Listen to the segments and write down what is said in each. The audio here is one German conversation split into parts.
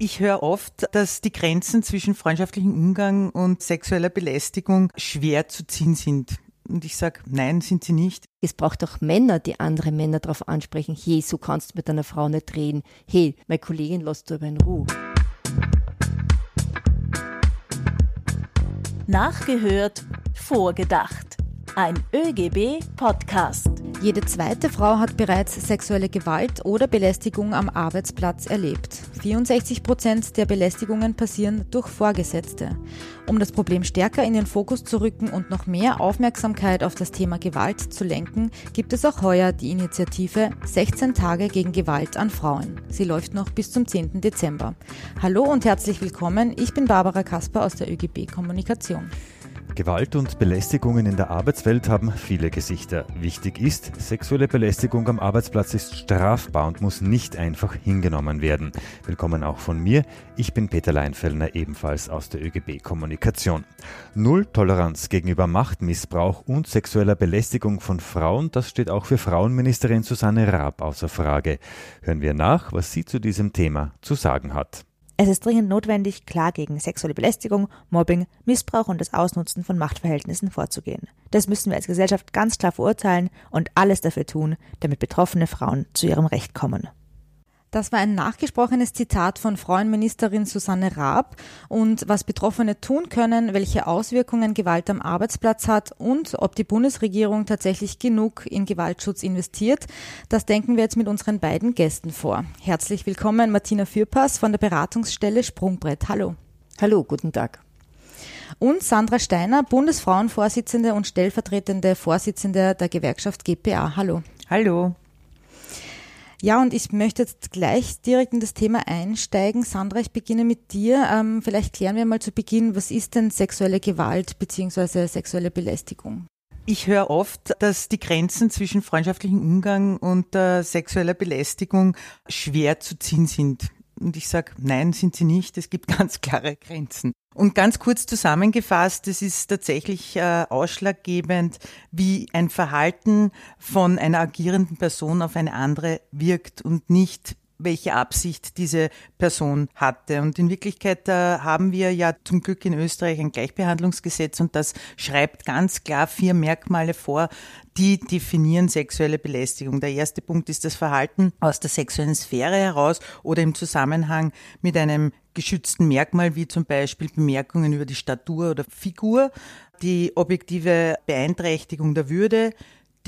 Ich höre oft, dass die Grenzen zwischen freundschaftlichem Umgang und sexueller Belästigung schwer zu ziehen sind. Und ich sage, nein, sind sie nicht. Es braucht auch Männer, die andere Männer darauf ansprechen, hey, so kannst du mit deiner Frau nicht reden. Hey, meine Kollegin lässt du aber in Ruhe. Nachgehört, vorgedacht. Ein ÖGB-Podcast. Jede zweite Frau hat bereits sexuelle Gewalt oder Belästigung am Arbeitsplatz erlebt. 64 Prozent der Belästigungen passieren durch Vorgesetzte. Um das Problem stärker in den Fokus zu rücken und noch mehr Aufmerksamkeit auf das Thema Gewalt zu lenken, gibt es auch heuer die Initiative 16 Tage gegen Gewalt an Frauen. Sie läuft noch bis zum 10. Dezember. Hallo und herzlich willkommen. Ich bin Barbara Kasper aus der ÖGB Kommunikation. Gewalt und Belästigungen in der Arbeitswelt haben viele Gesichter. Wichtig ist, sexuelle Belästigung am Arbeitsplatz ist strafbar und muss nicht einfach hingenommen werden. Willkommen auch von mir. Ich bin Peter Leinfellner, ebenfalls aus der ÖGB Kommunikation. Null Toleranz gegenüber Machtmissbrauch und sexueller Belästigung von Frauen, das steht auch für Frauenministerin Susanne Raab außer Frage. Hören wir nach, was sie zu diesem Thema zu sagen hat. Es ist dringend notwendig, klar gegen sexuelle Belästigung, Mobbing, Missbrauch und das Ausnutzen von Machtverhältnissen vorzugehen. Das müssen wir als Gesellschaft ganz klar verurteilen und alles dafür tun, damit betroffene Frauen zu ihrem Recht kommen. Das war ein nachgesprochenes Zitat von Frauenministerin Susanne Raab und was Betroffene tun können, welche Auswirkungen Gewalt am Arbeitsplatz hat und ob die Bundesregierung tatsächlich genug in Gewaltschutz investiert, das denken wir jetzt mit unseren beiden Gästen vor. Herzlich willkommen Martina Fürpass von der Beratungsstelle Sprungbrett. Hallo. Hallo, guten Tag. Und Sandra Steiner, Bundesfrauenvorsitzende und stellvertretende Vorsitzende der Gewerkschaft GPA. Hallo. Hallo. Ja, und ich möchte jetzt gleich direkt in das Thema einsteigen. Sandra, ich beginne mit dir. Ähm, vielleicht klären wir mal zu Beginn, was ist denn sexuelle Gewalt bzw. sexuelle Belästigung? Ich höre oft, dass die Grenzen zwischen freundschaftlichem Umgang und äh, sexueller Belästigung schwer zu ziehen sind. Und ich sage, nein, sind sie nicht. Es gibt ganz klare Grenzen. Und ganz kurz zusammengefasst, es ist tatsächlich äh, ausschlaggebend, wie ein Verhalten von einer agierenden Person auf eine andere wirkt und nicht welche Absicht diese Person hatte. Und in Wirklichkeit äh, haben wir ja zum Glück in Österreich ein Gleichbehandlungsgesetz und das schreibt ganz klar vier Merkmale vor, die definieren sexuelle Belästigung. Der erste Punkt ist das Verhalten aus der sexuellen Sphäre heraus oder im Zusammenhang mit einem geschützten Merkmal, wie zum Beispiel Bemerkungen über die Statur oder Figur, die objektive Beeinträchtigung der Würde,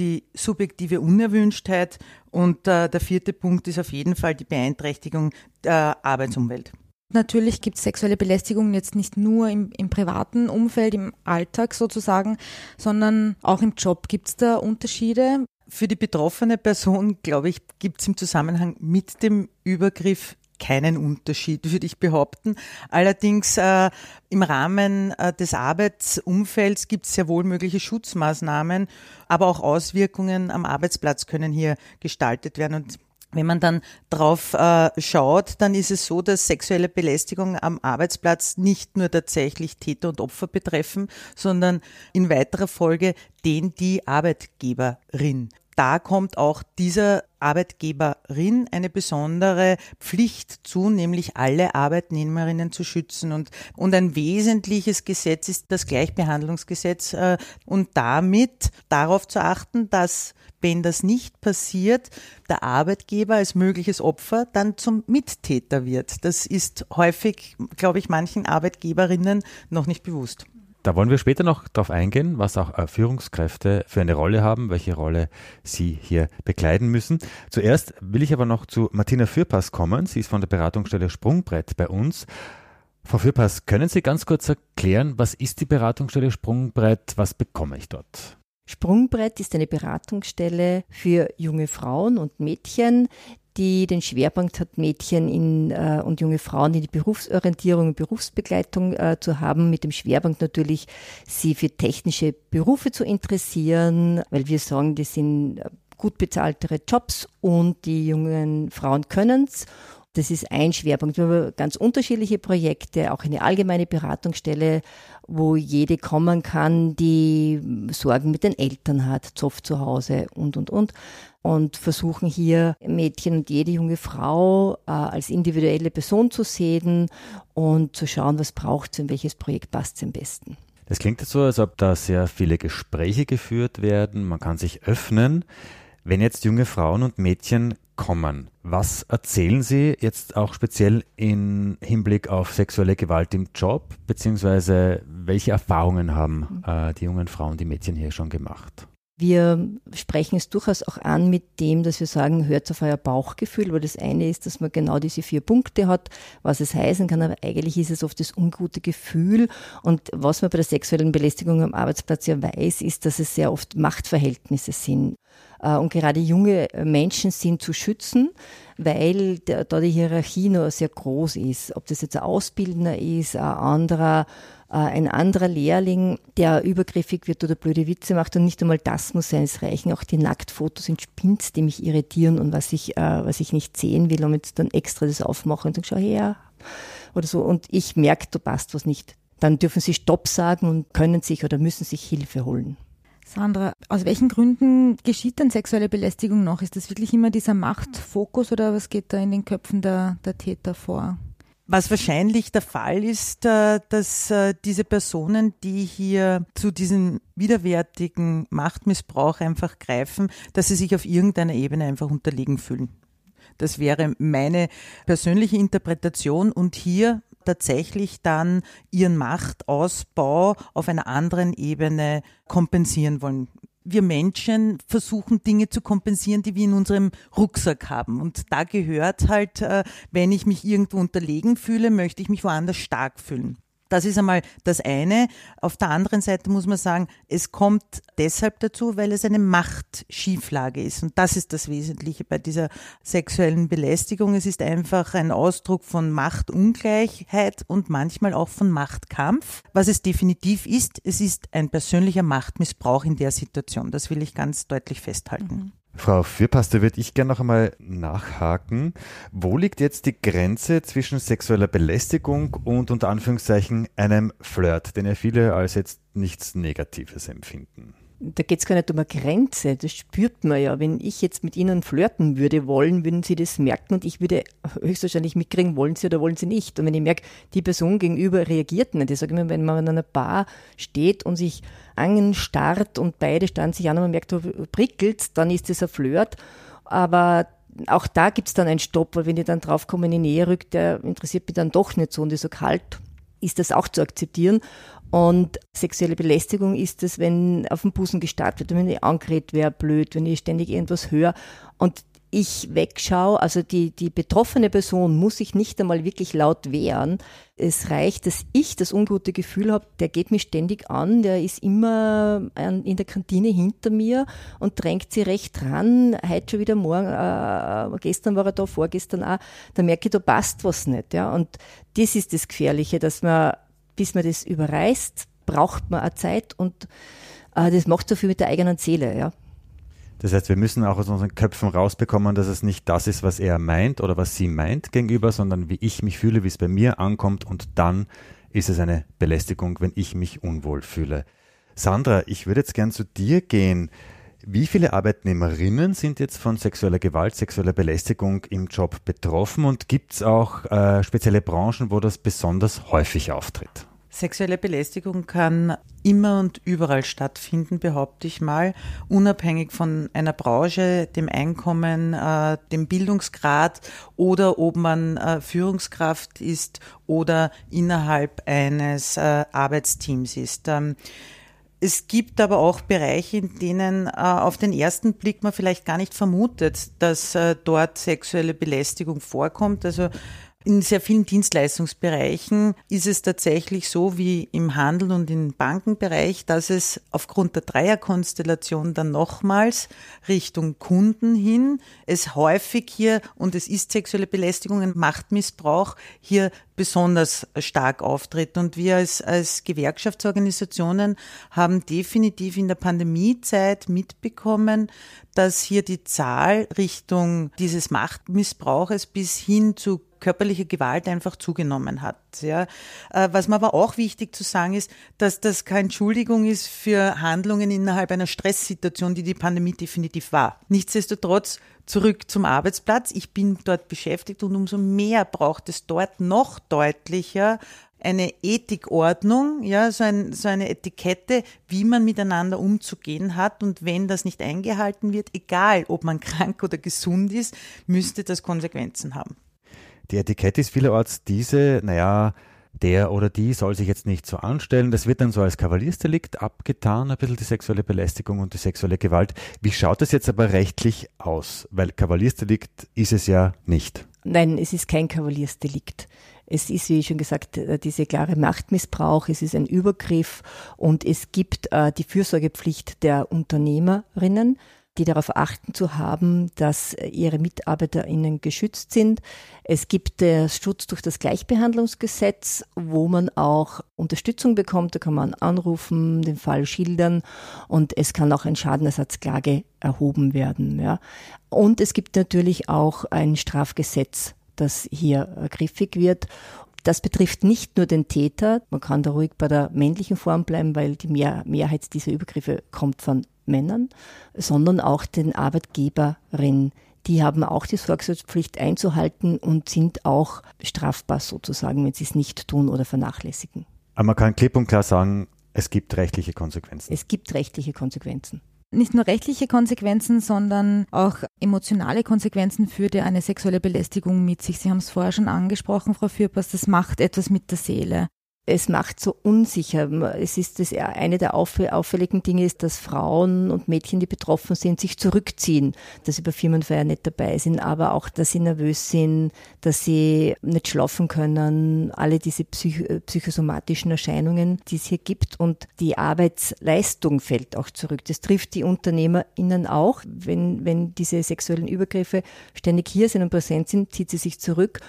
die subjektive Unerwünschtheit und äh, der vierte Punkt ist auf jeden Fall die Beeinträchtigung der Arbeitsumwelt. Natürlich gibt es sexuelle Belästigung jetzt nicht nur im, im, privaten Umfeld, im Alltag sozusagen, sondern auch im Job. Gibt es da Unterschiede? Für die betroffene Person, glaube ich, gibt es im Zusammenhang mit dem Übergriff keinen Unterschied, würde ich behaupten. Allerdings äh, im Rahmen äh, des Arbeitsumfelds gibt es sehr wohl mögliche Schutzmaßnahmen, aber auch Auswirkungen am Arbeitsplatz können hier gestaltet werden. Und wenn man dann drauf äh, schaut, dann ist es so, dass sexuelle Belästigung am Arbeitsplatz nicht nur tatsächlich Täter und Opfer betreffen, sondern in weiterer Folge den die Arbeitgeberin da kommt auch dieser Arbeitgeberin eine besondere Pflicht zu, nämlich alle Arbeitnehmerinnen zu schützen. Und, und ein wesentliches Gesetz ist das Gleichbehandlungsgesetz äh, und damit darauf zu achten, dass wenn das nicht passiert, der Arbeitgeber als mögliches Opfer dann zum Mittäter wird. Das ist häufig, glaube ich, manchen Arbeitgeberinnen noch nicht bewusst. Da wollen wir später noch darauf eingehen, was auch äh, Führungskräfte für eine Rolle haben, welche Rolle sie hier bekleiden müssen. Zuerst will ich aber noch zu Martina Fürpass kommen. Sie ist von der Beratungsstelle Sprungbrett bei uns. Frau Fürpass, können Sie ganz kurz erklären, was ist die Beratungsstelle Sprungbrett? Was bekomme ich dort? Sprungbrett ist eine Beratungsstelle für junge Frauen und Mädchen, die den Schwerpunkt hat, Mädchen in, äh, und junge Frauen in die Berufsorientierung und Berufsbegleitung äh, zu haben, mit dem Schwerpunkt natürlich, sie für technische Berufe zu interessieren, weil wir sagen, das sind gut bezahltere Jobs und die jungen Frauen können es Das ist ein Schwerpunkt. Wir haben ganz unterschiedliche Projekte, auch eine allgemeine Beratungsstelle, wo jede kommen kann, die Sorgen mit den Eltern hat, Zoff zu Hause und, und, und. Und versuchen hier Mädchen und jede junge Frau äh, als individuelle Person zu sehen und zu schauen, was braucht sie und welches Projekt passt am besten. Das klingt jetzt so, als ob da sehr viele Gespräche geführt werden, man kann sich öffnen. Wenn jetzt junge Frauen und Mädchen kommen, was erzählen Sie jetzt auch speziell im Hinblick auf sexuelle Gewalt im Job, beziehungsweise welche Erfahrungen haben äh, die jungen Frauen, die Mädchen hier schon gemacht? Wir sprechen es durchaus auch an mit dem, dass wir sagen, hört auf euer Bauchgefühl, weil das eine ist, dass man genau diese vier Punkte hat, was es heißen kann, aber eigentlich ist es oft das ungute Gefühl. Und was man bei der sexuellen Belästigung am Arbeitsplatz ja weiß, ist, dass es sehr oft Machtverhältnisse sind. Äh, und gerade junge Menschen sind zu schützen, weil da die Hierarchie noch sehr groß ist. Ob das jetzt ein Ausbildner ist, ein anderer, äh, ein anderer Lehrling, der übergriffig wird oder blöde Witze macht und nicht einmal das muss sein. Es reichen auch die Nacktfotos in Spins, die mich irritieren und was ich, äh, was ich nicht sehen will jetzt dann extra das aufmachen und sagen, schau her oder so. Und ich merke, du passt was nicht. Dann dürfen sie Stopp sagen und können sich oder müssen sich Hilfe holen. Sandra, aus welchen Gründen geschieht denn sexuelle Belästigung noch? Ist das wirklich immer dieser Machtfokus oder was geht da in den Köpfen der, der Täter vor? Was wahrscheinlich der Fall ist, äh, dass äh, diese Personen, die hier zu diesem widerwärtigen Machtmissbrauch einfach greifen, dass sie sich auf irgendeiner Ebene einfach unterlegen fühlen. Das wäre meine persönliche Interpretation und hier tatsächlich dann ihren Machtausbau auf einer anderen Ebene kompensieren wollen. Wir Menschen versuchen Dinge zu kompensieren, die wir in unserem Rucksack haben. Und da gehört halt, äh, wenn ich mich irgendwo unterlegen fühle, möchte ich mich woanders stark fühlen. Das ist einmal das eine. Auf der anderen Seite muss man sagen, es kommt deshalb dazu, weil es eine Machtschieflage ist. Und das ist das Wesentliche bei dieser sexuellen Belästigung. Es ist einfach ein Ausdruck von Machtungleichheit und manchmal auch von Machtkampf. Was es definitiv ist, es ist ein persönlicher Machtmissbrauch in der Situation. Das will ich ganz deutlich festhalten. Mhm. Frau Fürpaste, würde ich gerne noch einmal nachhaken. Wo liegt jetzt die Grenze zwischen sexueller Belästigung und unter Anführungszeichen einem Flirt, den ja viele als jetzt nichts Negatives empfinden? Da geht es gar nicht um eine Grenze, das spürt man ja. Wenn ich jetzt mit Ihnen flirten würde wollen, würden Sie das merken und ich würde höchstwahrscheinlich mitkriegen, wollen Sie oder wollen Sie nicht. Und wenn ich merke, die Person gegenüber reagiert nicht, ich sage immer, wenn man in einer Bar steht und sich anstarrt und beide starren sich an und man merkt, prickelt, dann ist das ein Flirt. Aber auch da gibt es dann einen Stopp, weil wenn ich dann draufkomme, in die Nähe rückt, der interessiert mich dann doch nicht so und ist so kalt ist das auch zu akzeptieren. Und sexuelle Belästigung ist es, wenn auf dem Busen gestartet wird, wenn ich angeredet wäre, blöd, wenn ich ständig irgendwas höre und ich wegschaue, also die, die betroffene Person muss sich nicht einmal wirklich laut wehren. Es reicht, dass ich das ungute Gefühl habe, der geht mich ständig an, der ist immer in der Kantine hinter mir und drängt sie recht dran. Heute schon wieder morgen, äh, gestern war er da, vorgestern auch. Da merke ich, da passt was nicht. Ja? Und das ist das Gefährliche, dass man bis man das überreißt, braucht man eine Zeit und äh, das macht so viel mit der eigenen Seele. Ja. Das heißt, wir müssen auch aus unseren Köpfen rausbekommen, dass es nicht das ist, was er meint oder was sie meint gegenüber, sondern wie ich mich fühle, wie es bei mir ankommt und dann ist es eine Belästigung, wenn ich mich unwohl fühle. Sandra, ich würde jetzt gern zu dir gehen. Wie viele Arbeitnehmerinnen sind jetzt von sexueller Gewalt, sexueller Belästigung im Job betroffen und gibt es auch äh, spezielle Branchen, wo das besonders häufig auftritt? Sexuelle Belästigung kann immer und überall stattfinden, behaupte ich mal, unabhängig von einer Branche, dem Einkommen, äh, dem Bildungsgrad oder ob man äh, Führungskraft ist oder innerhalb eines äh, Arbeitsteams ist. Ähm, es gibt aber auch Bereiche, in denen äh, auf den ersten Blick man vielleicht gar nicht vermutet, dass äh, dort sexuelle Belästigung vorkommt. Also in sehr vielen Dienstleistungsbereichen ist es tatsächlich so wie im Handel und im Bankenbereich, dass es aufgrund der Dreierkonstellation dann nochmals Richtung Kunden hin es häufig hier, und es ist sexuelle Belästigung, ein Machtmissbrauch, hier besonders stark auftritt. Und wir als, als Gewerkschaftsorganisationen haben definitiv in der Pandemiezeit mitbekommen, dass hier die Zahl Richtung dieses Machtmissbrauches bis hin zu körperliche Gewalt einfach zugenommen hat. Ja. Äh, was mir aber auch wichtig zu sagen ist, dass das keine Entschuldigung ist für Handlungen innerhalb einer Stresssituation, die die Pandemie definitiv war. Nichtsdestotrotz zurück zum Arbeitsplatz. Ich bin dort beschäftigt und umso mehr braucht es dort noch deutlicher eine Ethikordnung, ja, so, ein, so eine Etikette, wie man miteinander umzugehen hat. Und wenn das nicht eingehalten wird, egal ob man krank oder gesund ist, müsste das Konsequenzen haben. Die Etikette ist vielerorts diese, naja, der oder die soll sich jetzt nicht so anstellen. Das wird dann so als Kavaliersdelikt abgetan, ein bisschen die sexuelle Belästigung und die sexuelle Gewalt. Wie schaut das jetzt aber rechtlich aus? Weil Kavaliersdelikt ist es ja nicht. Nein, es ist kein Kavaliersdelikt. Es ist, wie schon gesagt, äh, diese klare Machtmissbrauch, es ist ein Übergriff und es gibt äh, die Fürsorgepflicht der Unternehmerinnen, die darauf achten zu haben, dass ihre MitarbeiterInnen geschützt sind. Es gibt den Schutz durch das Gleichbehandlungsgesetz, wo man auch Unterstützung bekommt. Da kann man anrufen, den Fall schildern und es kann auch ein Schadenersatzklage erhoben werden. Ja. Und es gibt natürlich auch ein Strafgesetz, das hier griffig wird. Das betrifft nicht nur den Täter, man kann da ruhig bei der männlichen Form bleiben, weil die Mehr Mehrheit dieser Übergriffe kommt von Männern, sondern auch den Arbeitgeberin. Die haben auch die Sorgfaltspflicht einzuhalten und sind auch strafbar sozusagen, wenn sie es nicht tun oder vernachlässigen. Aber man kann klipp und klar sagen, es gibt rechtliche Konsequenzen. Es gibt rechtliche Konsequenzen nicht nur rechtliche Konsequenzen, sondern auch emotionale Konsequenzen führt ja eine sexuelle Belästigung mit sich. Sie haben es vorher schon angesprochen, Frau Fürpass, das macht etwas mit der Seele es macht so unsicher. Es ist das eine der auffälligen Dinge ist, dass Frauen und Mädchen, die betroffen sind, sich zurückziehen, dass sie bei Firmenfeiern nicht dabei sind, aber auch, dass sie nervös sind, dass sie nicht schlafen können, alle diese psych psychosomatischen Erscheinungen, die es hier gibt und die Arbeitsleistung fällt auch zurück. Das trifft die UnternehmerInnen auch. Wenn, wenn diese sexuellen Übergriffe ständig hier sind und präsent sind, zieht sie sich zurück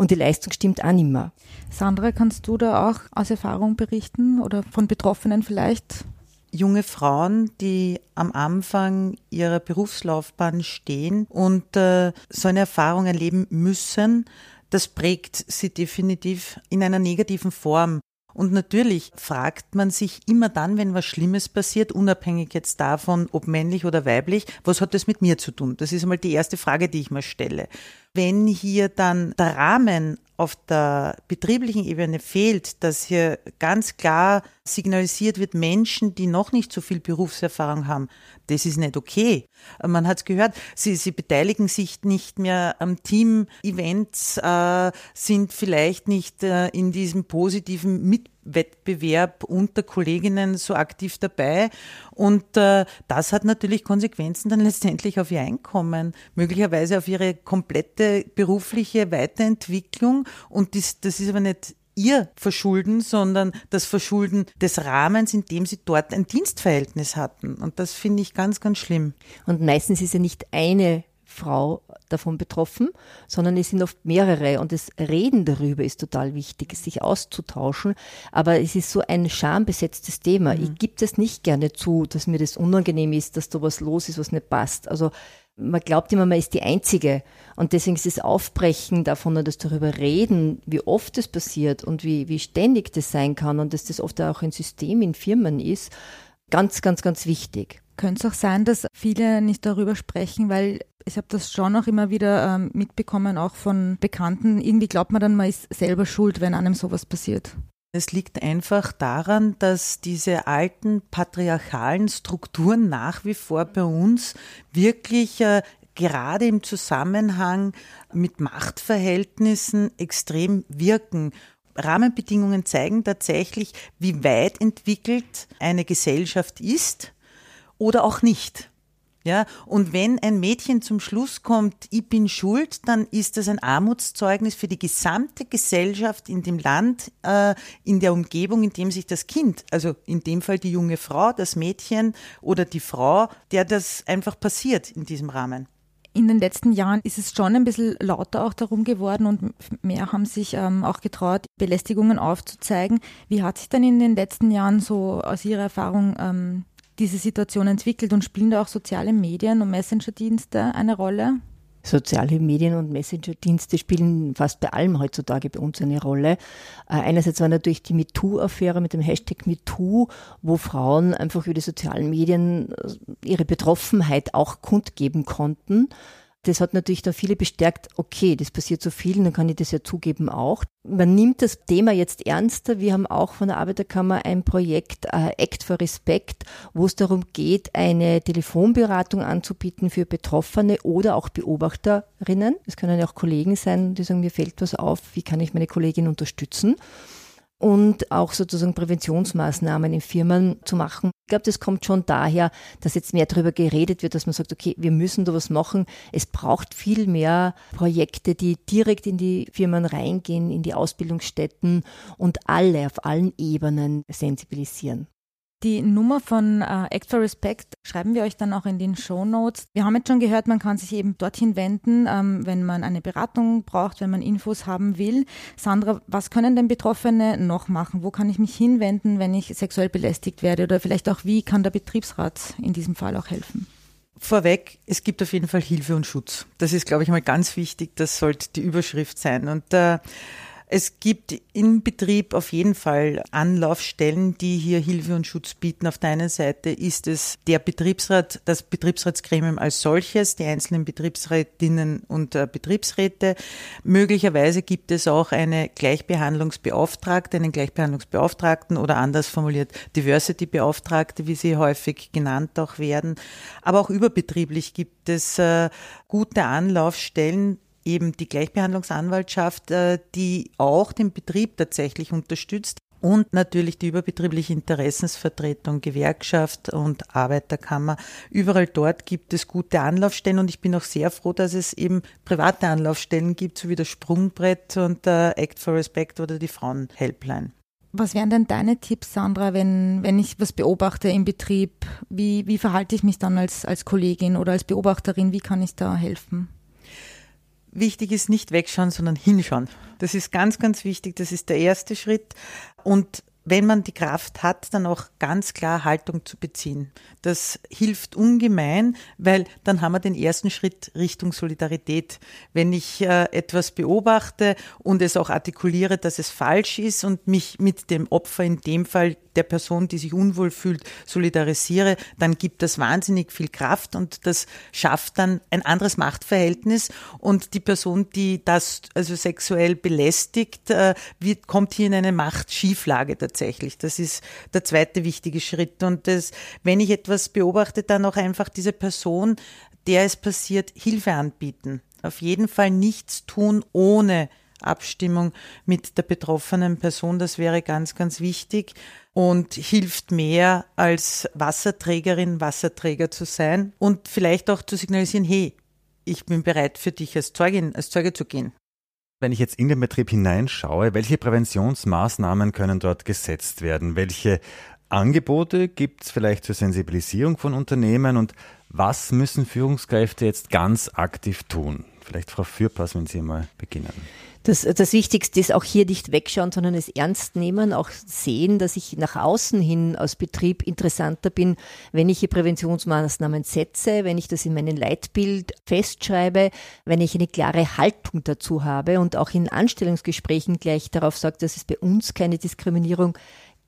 und die Leistung stimmt auch nicht mehr. Sandra, kannst du da auch aus Erfahrung berichten oder von Betroffenen vielleicht? junge Frauen, die am Anfang ihrer Berufslaufbahn stehen und äh, so eine Erfahrung erleben müssen, das prägt sie definitiv in einer negativen Form. Und natürlich fragt man sich immer dann, wenn was Schlimmes passiert, unabhängig jetzt davon, ob männlich oder weiblich, was hat das mit mir zu tun? Das ist einmal die erste Frage, die ich mir stelle. Wenn hier dann der Rahmen auf der betrieblichen Ebene fehlt, dass hier ganz klar signalisiert wird, Menschen, die noch nicht so viel Berufserfahrung haben, das ist nicht okay. Man hat es gehört, sie, sie beteiligen sich nicht mehr am Team-Events, äh, sind vielleicht nicht äh, in diesem positiven Mitwettbewerb unter Kolleginnen so aktiv dabei. Und äh, das hat natürlich Konsequenzen dann letztendlich auf ihr Einkommen, möglicherweise auf ihre komplette berufliche Weiterentwicklung. Und das, das ist aber nicht ihr Verschulden, sondern das Verschulden des Rahmens, in dem sie dort ein Dienstverhältnis hatten. Und das finde ich ganz, ganz schlimm. Und meistens ist ja nicht eine Frau davon betroffen, sondern es sind oft mehrere und das Reden darüber ist total wichtig, sich auszutauschen. Aber es ist so ein schambesetztes Thema. Mhm. Ich gebe das nicht gerne zu, dass mir das unangenehm ist, dass da was los ist, was nicht passt. Also man glaubt immer, man ist die Einzige. Und deswegen ist das Aufbrechen davon und das darüber reden, wie oft das passiert und wie, wie ständig das sein kann und dass das oft auch ein System in Firmen ist, ganz, ganz, ganz wichtig. Könnte es auch sein, dass viele nicht darüber sprechen, weil ich habe das schon auch immer wieder ähm, mitbekommen, auch von Bekannten. Irgendwie glaubt man dann, man ist selber schuld, wenn einem sowas passiert. Es liegt einfach daran, dass diese alten patriarchalen Strukturen nach wie vor bei uns wirklich äh, gerade im Zusammenhang mit Machtverhältnissen extrem wirken. Rahmenbedingungen zeigen tatsächlich, wie weit entwickelt eine Gesellschaft ist oder auch nicht. Ja, und wenn ein Mädchen zum Schluss kommt, ich bin schuld, dann ist das ein Armutszeugnis für die gesamte Gesellschaft in dem Land, äh, in der Umgebung, in dem sich das Kind, also in dem Fall die junge Frau, das Mädchen oder die Frau, der das einfach passiert in diesem Rahmen. In den letzten Jahren ist es schon ein bisschen lauter auch darum geworden und mehr haben sich ähm, auch getraut, Belästigungen aufzuzeigen. Wie hat sich denn in den letzten Jahren so aus Ihrer Erfahrung ähm, diese Situation entwickelt und spielen da auch soziale Medien und Messenger-Dienste eine Rolle? Soziale Medien und Messenger-Dienste spielen fast bei allem heutzutage bei uns eine Rolle. Äh, einerseits war natürlich die MeToo-Affäre mit dem Hashtag MeToo, wo Frauen einfach über die sozialen Medien äh, ihre Betroffenheit auch kundgeben konnten. Das hat natürlich dann viele bestärkt, okay, das passiert so viel, dann kann ich das ja zugeben auch. Man nimmt das Thema jetzt ernster. Wir haben auch von der Arbeiterkammer ein Projekt äh, Act for Respect, wo es darum geht, eine Telefonberatung anzubieten für Betroffene oder auch Beobachterinnen. Es können ja auch Kollegen sein, die sagen, mir fällt was auf, wie kann ich meine Kollegin unterstützen? und auch sozusagen Präventionsmaßnahmen in Firmen zu machen. Ich glaube, das kommt schon daher, dass jetzt mehr darüber geredet wird, dass man sagt, okay, wir müssen da was machen. Es braucht viel mehr Projekte, die direkt in die Firmen reingehen, in die Ausbildungsstätten und alle auf allen Ebenen sensibilisieren. Die Nummer von äh, Act for Respect schreiben wir euch dann auch in den Show Notes. Wir haben jetzt schon gehört, man kann sich eben dorthin wenden, ähm, wenn man eine Beratung braucht, wenn man Infos haben will. Sandra, was können denn Betroffene noch machen? Wo kann ich mich hinwenden, wenn ich sexuell belästigt werde? Oder vielleicht auch, wie kann der Betriebsrat in diesem Fall auch helfen? Vorweg, es gibt auf jeden Fall Hilfe und Schutz. Das ist, glaube ich, mal ganz wichtig. Das sollte die Überschrift sein. Und äh, es gibt im Betrieb auf jeden Fall Anlaufstellen, die hier Hilfe und Schutz bieten. Auf der einen Seite ist es der Betriebsrat, das Betriebsratsgremium als solches, die einzelnen Betriebsrätinnen und äh, Betriebsräte. Möglicherweise gibt es auch eine Gleichbehandlungsbeauftragte, einen Gleichbehandlungsbeauftragten oder anders formuliert Diversity-Beauftragte, wie sie häufig genannt auch werden. Aber auch überbetrieblich gibt es äh, gute Anlaufstellen, eben die Gleichbehandlungsanwaltschaft, äh, die auch den Betrieb tatsächlich unterstützt und natürlich die überbetriebliche Interessensvertretung, Gewerkschaft und Arbeiterkammer. Überall dort gibt es gute Anlaufstellen und ich bin auch sehr froh, dass es eben private Anlaufstellen gibt, so wie das Sprungbrett und der Act for Respect oder die Frauenhelpline. Was wären denn deine Tipps, Sandra, wenn, wenn ich was beobachte im Betrieb? Wie, wie verhalte ich mich dann als, als Kollegin oder als Beobachterin? Wie kann ich da helfen? Wichtig ist nicht wegschauen, sondern hinschauen. Das ist ganz, ganz wichtig. Das ist der erste Schritt. Und wenn man die Kraft hat, dann auch ganz klar Haltung zu beziehen. Das hilft ungemein, weil dann haben wir den ersten Schritt Richtung Solidarität. Wenn ich äh, etwas beobachte und es auch artikuliere, dass es falsch ist und mich mit dem Opfer in dem Fall der Person, die sich unwohl fühlt, solidarisiere, dann gibt das wahnsinnig viel Kraft und das schafft dann ein anderes Machtverhältnis und die Person, die das also sexuell belästigt, äh, wird, kommt hier in eine Machtschieflage tatsächlich. Das ist der zweite wichtige Schritt und das, wenn ich etwas beobachte, dann auch einfach diese Person, der es passiert, Hilfe anbieten. Auf jeden Fall nichts tun ohne Abstimmung mit der betroffenen Person. Das wäre ganz, ganz wichtig und hilft mehr als Wasserträgerin, Wasserträger zu sein und vielleicht auch zu signalisieren, hey, ich bin bereit für dich als Zeugin, als Zeuge zu gehen. Wenn ich jetzt in den Betrieb hineinschaue, welche Präventionsmaßnahmen können dort gesetzt werden? Welche Angebote gibt es vielleicht zur Sensibilisierung von Unternehmen und was müssen Führungskräfte jetzt ganz aktiv tun? Vielleicht Frau Fürpass, wenn Sie mal beginnen. Das, das Wichtigste ist auch hier nicht wegschauen, sondern es ernst nehmen, auch sehen, dass ich nach außen hin als Betrieb interessanter bin, wenn ich hier Präventionsmaßnahmen setze, wenn ich das in meinem Leitbild festschreibe, wenn ich eine klare Haltung dazu habe und auch in Anstellungsgesprächen gleich darauf sage, dass es bei uns keine Diskriminierung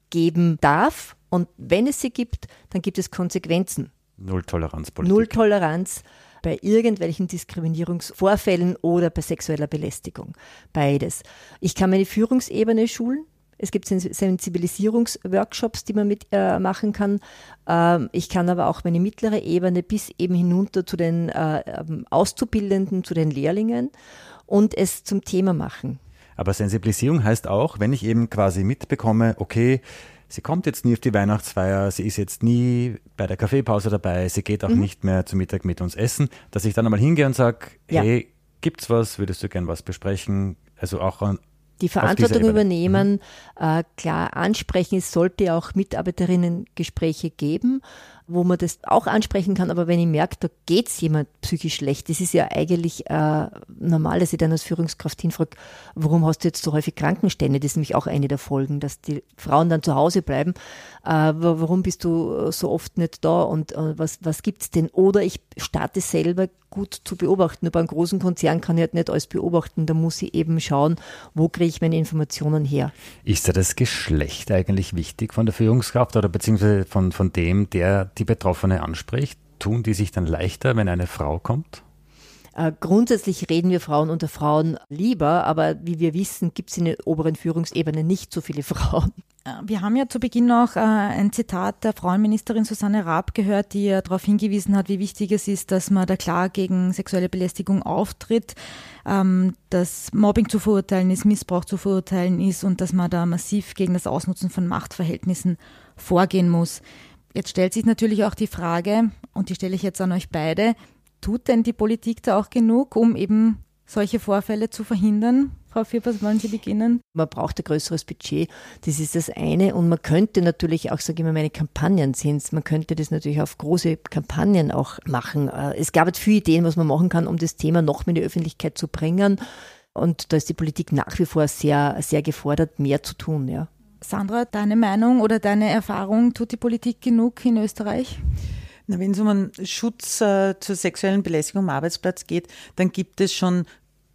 geben darf. Und wenn es sie gibt, dann gibt es Konsequenzen. Null Toleranzpolitik. Null Toleranz bei irgendwelchen Diskriminierungsvorfällen oder bei sexueller Belästigung. Beides. Ich kann meine Führungsebene schulen. Es gibt Sensibilisierungsworkshops, die man mitmachen äh, kann. Ähm, ich kann aber auch meine mittlere Ebene bis eben hinunter zu den äh, ähm, Auszubildenden, zu den Lehrlingen und es zum Thema machen. Aber Sensibilisierung heißt auch, wenn ich eben quasi mitbekomme, okay, sie kommt jetzt nie auf die Weihnachtsfeier, sie ist jetzt nie bei der Kaffeepause dabei, sie geht auch mhm. nicht mehr zum Mittag mit uns essen, dass ich dann einmal hingehe und sage, ja. hey, gibt's was, würdest du gern was besprechen? Also auch an, die Verantwortung übernehmen, mhm. äh, klar ansprechen. Es sollte auch Mitarbeiterinnen-Gespräche geben, wo man das auch ansprechen kann. Aber wenn ich merke, da geht es jemand psychisch schlecht, das ist ja eigentlich äh, normal, dass ich dann als Führungskraft hinfrage, warum hast du jetzt so häufig Krankenstände? Das ist nämlich auch eine der Folgen, dass die Frauen dann zu Hause bleiben. Äh, warum bist du so oft nicht da und äh, was, was es denn? Oder ich starte selber gut zu beobachten. Nur bei einem großen Konzern kann ich halt nicht alles beobachten. Da muss ich eben schauen, wo kriege ich meine Informationen her. Ist da das Geschlecht eigentlich wichtig von der Führungskraft oder beziehungsweise von, von dem, der die Betroffene anspricht? Tun die sich dann leichter, wenn eine Frau kommt? Äh, grundsätzlich reden wir Frauen unter Frauen lieber, aber wie wir wissen, gibt es in den oberen Führungsebenen nicht so viele Frauen. Wir haben ja zu Beginn noch äh, ein Zitat der Frauenministerin Susanne Raab gehört, die ja darauf hingewiesen hat, wie wichtig es ist, dass man da klar gegen sexuelle Belästigung auftritt, ähm, dass Mobbing zu verurteilen ist, Missbrauch zu verurteilen ist und dass man da massiv gegen das Ausnutzen von Machtverhältnissen vorgehen muss. Jetzt stellt sich natürlich auch die Frage, und die stelle ich jetzt an euch beide, tut denn die Politik da auch genug, um eben solche Vorfälle zu verhindern? Frau Firbers, wollen Sie beginnen? Man braucht ein größeres Budget. Das ist das eine. Und man könnte natürlich auch, sage ich mal, meine Kampagnen sind Man könnte das natürlich auf große Kampagnen auch machen. Äh, es gab jetzt viele Ideen, was man machen kann, um das Thema noch mehr in die Öffentlichkeit zu bringen. Und da ist die Politik nach wie vor sehr, sehr gefordert, mehr zu tun, ja. Sandra, deine Meinung oder deine Erfahrung, tut die Politik genug in Österreich? Wenn es um einen Schutz äh, zur sexuellen Belästigung am Arbeitsplatz geht, dann gibt es schon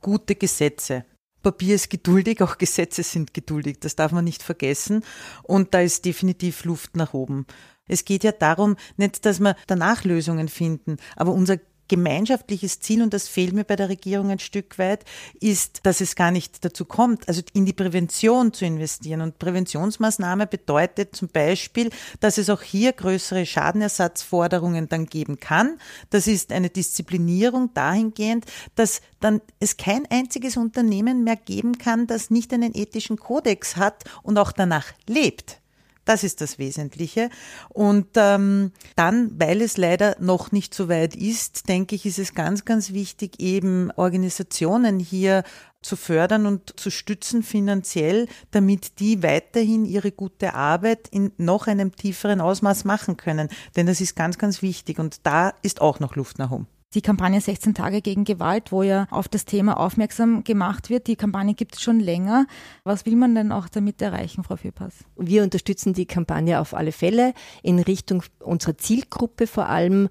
gute Gesetze. Papier ist geduldig, auch Gesetze sind geduldig, das darf man nicht vergessen. Und da ist definitiv Luft nach oben. Es geht ja darum, nicht, dass wir danach Lösungen finden, aber unser gemeinschaftliches Ziel, und das fehlt mir bei der Regierung ein Stück weit, ist, dass es gar nicht dazu kommt, also in die Prävention zu investieren. Und Präventionsmaßnahme bedeutet zum Beispiel, dass es auch hier größere Schadenersatzforderungen dann geben kann. Das ist eine Disziplinierung dahingehend, dass dann es kein einziges Unternehmen mehr geben kann, das nicht einen ethischen Kodex hat und auch danach lebt. Das ist das Wesentliche. Und ähm, dann, weil es leider noch nicht so weit ist, denke ich, ist es ganz, ganz wichtig, eben Organisationen hier zu fördern und zu stützen finanziell, damit die weiterhin ihre gute Arbeit in noch einem tieferen Ausmaß machen können. Denn das ist ganz, ganz wichtig und da ist auch noch Luft nach oben die Kampagne 16 Tage gegen Gewalt, wo ja auf das Thema aufmerksam gemacht wird. Die Kampagne gibt es schon länger. Was will man denn auch damit erreichen, Frau Fürpass? Wir unterstützen die Kampagne auf alle Fälle in Richtung unserer Zielgruppe vor allem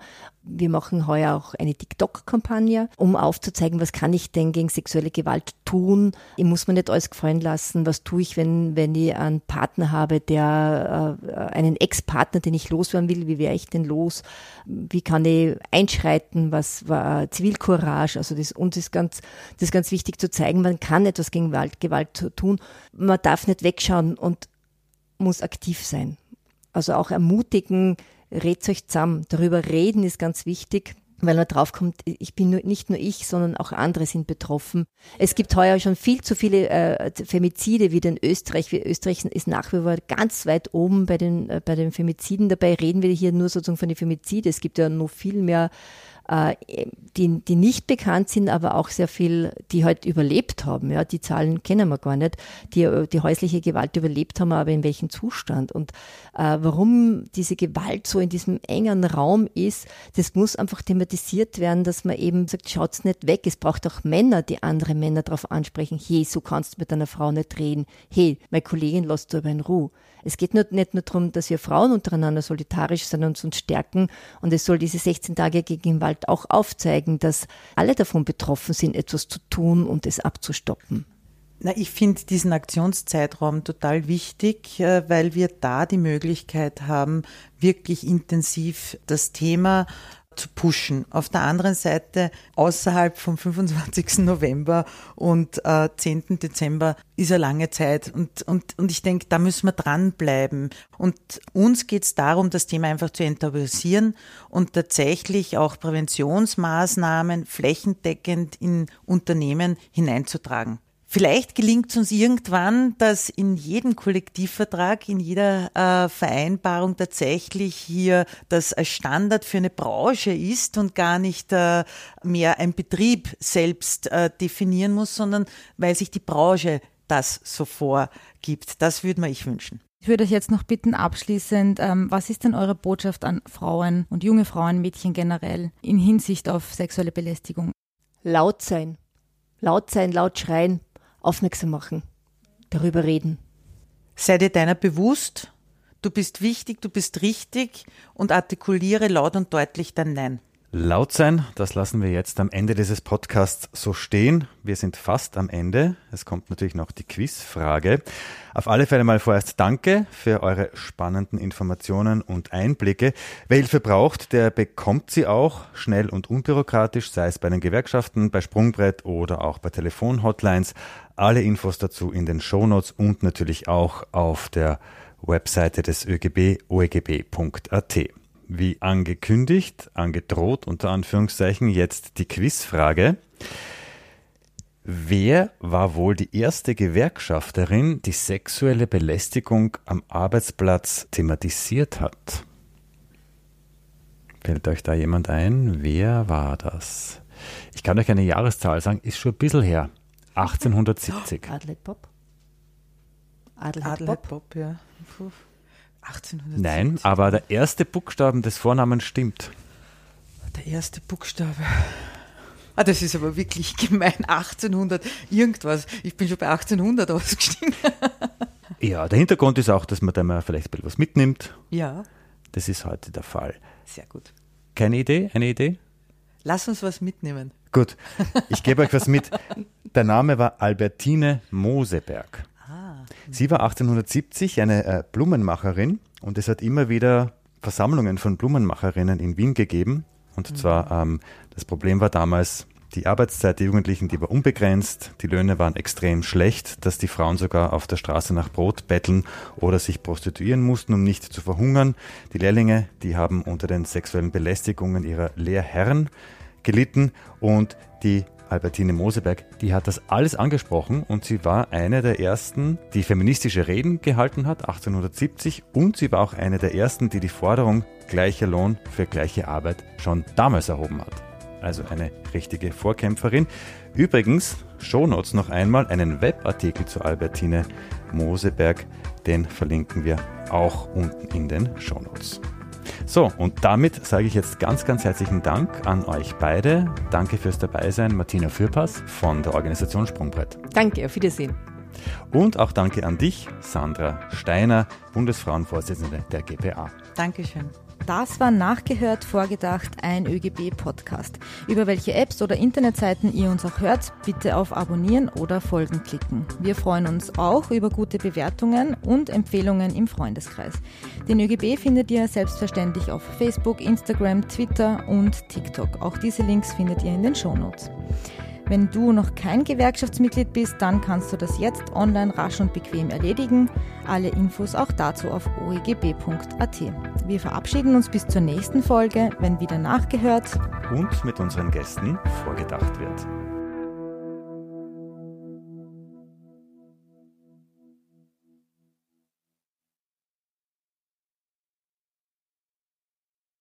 wir machen heuer auch eine TikTok-Kampagne, um aufzuzeigen, was kann ich denn gegen sexuelle Gewalt tun. Ich muss mir nicht alles gefallen lassen. Was tue ich, wenn, wenn ich einen Partner habe, der äh, einen Ex-Partner, den ich loswerden will, wie wäre ich denn los? Wie kann ich einschreiten? Was war Zivilcourage? Also das, uns ist ganz, das ist ganz wichtig zu zeigen, man kann etwas gegen Gewalt, Gewalt tun. Man darf nicht wegschauen und muss aktiv sein. Also auch ermutigen, redet euch zusammen. Darüber reden ist ganz wichtig weil man draufkommt, ich bin nur, nicht nur ich, sondern auch andere sind betroffen. Es gibt heuer schon viel zu viele äh, Femizide wieder in Österreich. Österreich ist nach wie vor ganz weit oben bei den, äh, bei den Femiziden. Dabei reden wir hier nur sozusagen von den Femiziden. Es gibt ja noch viel mehr äh, die, die nicht bekannt sind, aber auch sehr viel, die halt überlebt haben. Ja, die Zahlen kennen wir gar nicht, die die häusliche Gewalt überlebt haben, aber in welchem Zustand. Und warum diese Gewalt so in diesem engen Raum ist, das muss einfach thematisiert werden, dass man eben sagt, schaut's nicht weg. Es braucht auch Männer, die andere Männer darauf ansprechen, hey, so kannst du mit deiner Frau nicht reden. Hey, meine Kollegin lässt du aber in Ruhe. Es geht nicht, nicht nur darum, dass wir Frauen untereinander solidarisch sind und uns stärken. Und es soll diese 16 Tage gegen Gewalt auch aufzeigen, dass alle davon betroffen sind, etwas zu tun und es abzustoppen. Na, ich finde diesen Aktionszeitraum total wichtig, äh, weil wir da die Möglichkeit haben, wirklich intensiv das Thema zu pushen. Auf der anderen Seite, außerhalb vom 25. November und äh, 10. Dezember ist eine lange Zeit. Und, und, und ich denke, da müssen wir dranbleiben. Und uns geht es darum, das Thema einfach zu enttabuisieren und tatsächlich auch Präventionsmaßnahmen flächendeckend in Unternehmen hineinzutragen. Vielleicht gelingt es uns irgendwann, dass in jedem Kollektivvertrag, in jeder äh, Vereinbarung tatsächlich hier das als Standard für eine Branche ist und gar nicht äh, mehr ein Betrieb selbst äh, definieren muss, sondern weil sich die Branche das so vorgibt. Das würde man ich wünschen. Ich würde euch jetzt noch bitten, abschließend, ähm, was ist denn eure Botschaft an Frauen und junge Frauen, Mädchen generell in Hinsicht auf sexuelle Belästigung? Laut sein. Laut sein, laut schreien aufmerksam machen, darüber reden. Sei dir deiner bewusst, du bist wichtig, du bist richtig und artikuliere laut und deutlich dein Nein. laut sein. Das lassen wir jetzt am Ende dieses Podcasts so stehen. Wir sind fast am Ende. Es kommt natürlich noch die Quizfrage. Auf alle Fälle mal vorerst danke für eure spannenden Informationen und Einblicke. Wer Hilfe braucht, der bekommt sie auch schnell und unbürokratisch, sei es bei den Gewerkschaften, bei Sprungbrett oder auch bei Telefonhotlines. Alle Infos dazu in den Shownotes und natürlich auch auf der Webseite des ÖGB oegb.at. Wie angekündigt, angedroht unter Anführungszeichen, jetzt die Quizfrage. Wer war wohl die erste Gewerkschafterin, die sexuelle Belästigung am Arbeitsplatz thematisiert hat? Fällt euch da jemand ein? Wer war das? Ich kann euch eine Jahreszahl sagen, ist schon ein bisschen her. 1870. Adelaide Bob? Adelheid, Adelheid Bob? Bob, ja. Puh. 1870. Nein, aber der erste Buchstaben des Vornamens stimmt. Der erste Buchstabe. Ah, das ist aber wirklich gemein. 1800 irgendwas. Ich bin schon bei 1800 ausgestiegen. ja, der Hintergrund ist auch, dass man da mal vielleicht ein bisschen was mitnimmt. Ja. Das ist heute der Fall. Sehr gut. Keine Idee? Eine Idee? Lass uns was mitnehmen. Gut, ich gebe euch was mit. Der Name war Albertine Moseberg. Sie war 1870 eine äh, Blumenmacherin und es hat immer wieder Versammlungen von Blumenmacherinnen in Wien gegeben. Und mhm. zwar, ähm, das Problem war damals, die Arbeitszeit der Jugendlichen, die war unbegrenzt, die Löhne waren extrem schlecht, dass die Frauen sogar auf der Straße nach Brot betteln oder sich prostituieren mussten, um nicht zu verhungern. Die Lehrlinge, die haben unter den sexuellen Belästigungen ihrer Lehrherren gelitten und die Albertine Moseberg, die hat das alles angesprochen und sie war eine der ersten, die feministische Reden gehalten hat, 1870, und sie war auch eine der ersten, die die Forderung gleicher Lohn für gleiche Arbeit schon damals erhoben hat. Also eine richtige Vorkämpferin. Übrigens, Shownotes noch einmal, einen Webartikel zu Albertine Moseberg, den verlinken wir auch unten in den Shownotes. So, und damit sage ich jetzt ganz, ganz herzlichen Dank an euch beide. Danke fürs Dabeisein, Martina Fürpass von der Organisation Sprungbrett. Danke, auf Wiedersehen. Und auch danke an dich, Sandra Steiner, Bundesfrauenvorsitzende der GPA. Dankeschön. Das war nachgehört, vorgedacht, ein ÖGB-Podcast. Über welche Apps oder Internetseiten ihr uns auch hört, bitte auf Abonnieren oder Folgen klicken. Wir freuen uns auch über gute Bewertungen und Empfehlungen im Freundeskreis. Den ÖGB findet ihr selbstverständlich auf Facebook, Instagram, Twitter und TikTok. Auch diese Links findet ihr in den Shownotes. Wenn du noch kein Gewerkschaftsmitglied bist, dann kannst du das jetzt online rasch und bequem erledigen. Alle Infos auch dazu auf oegb.at. Wir verabschieden uns bis zur nächsten Folge, wenn wieder nachgehört und mit unseren Gästen vorgedacht wird.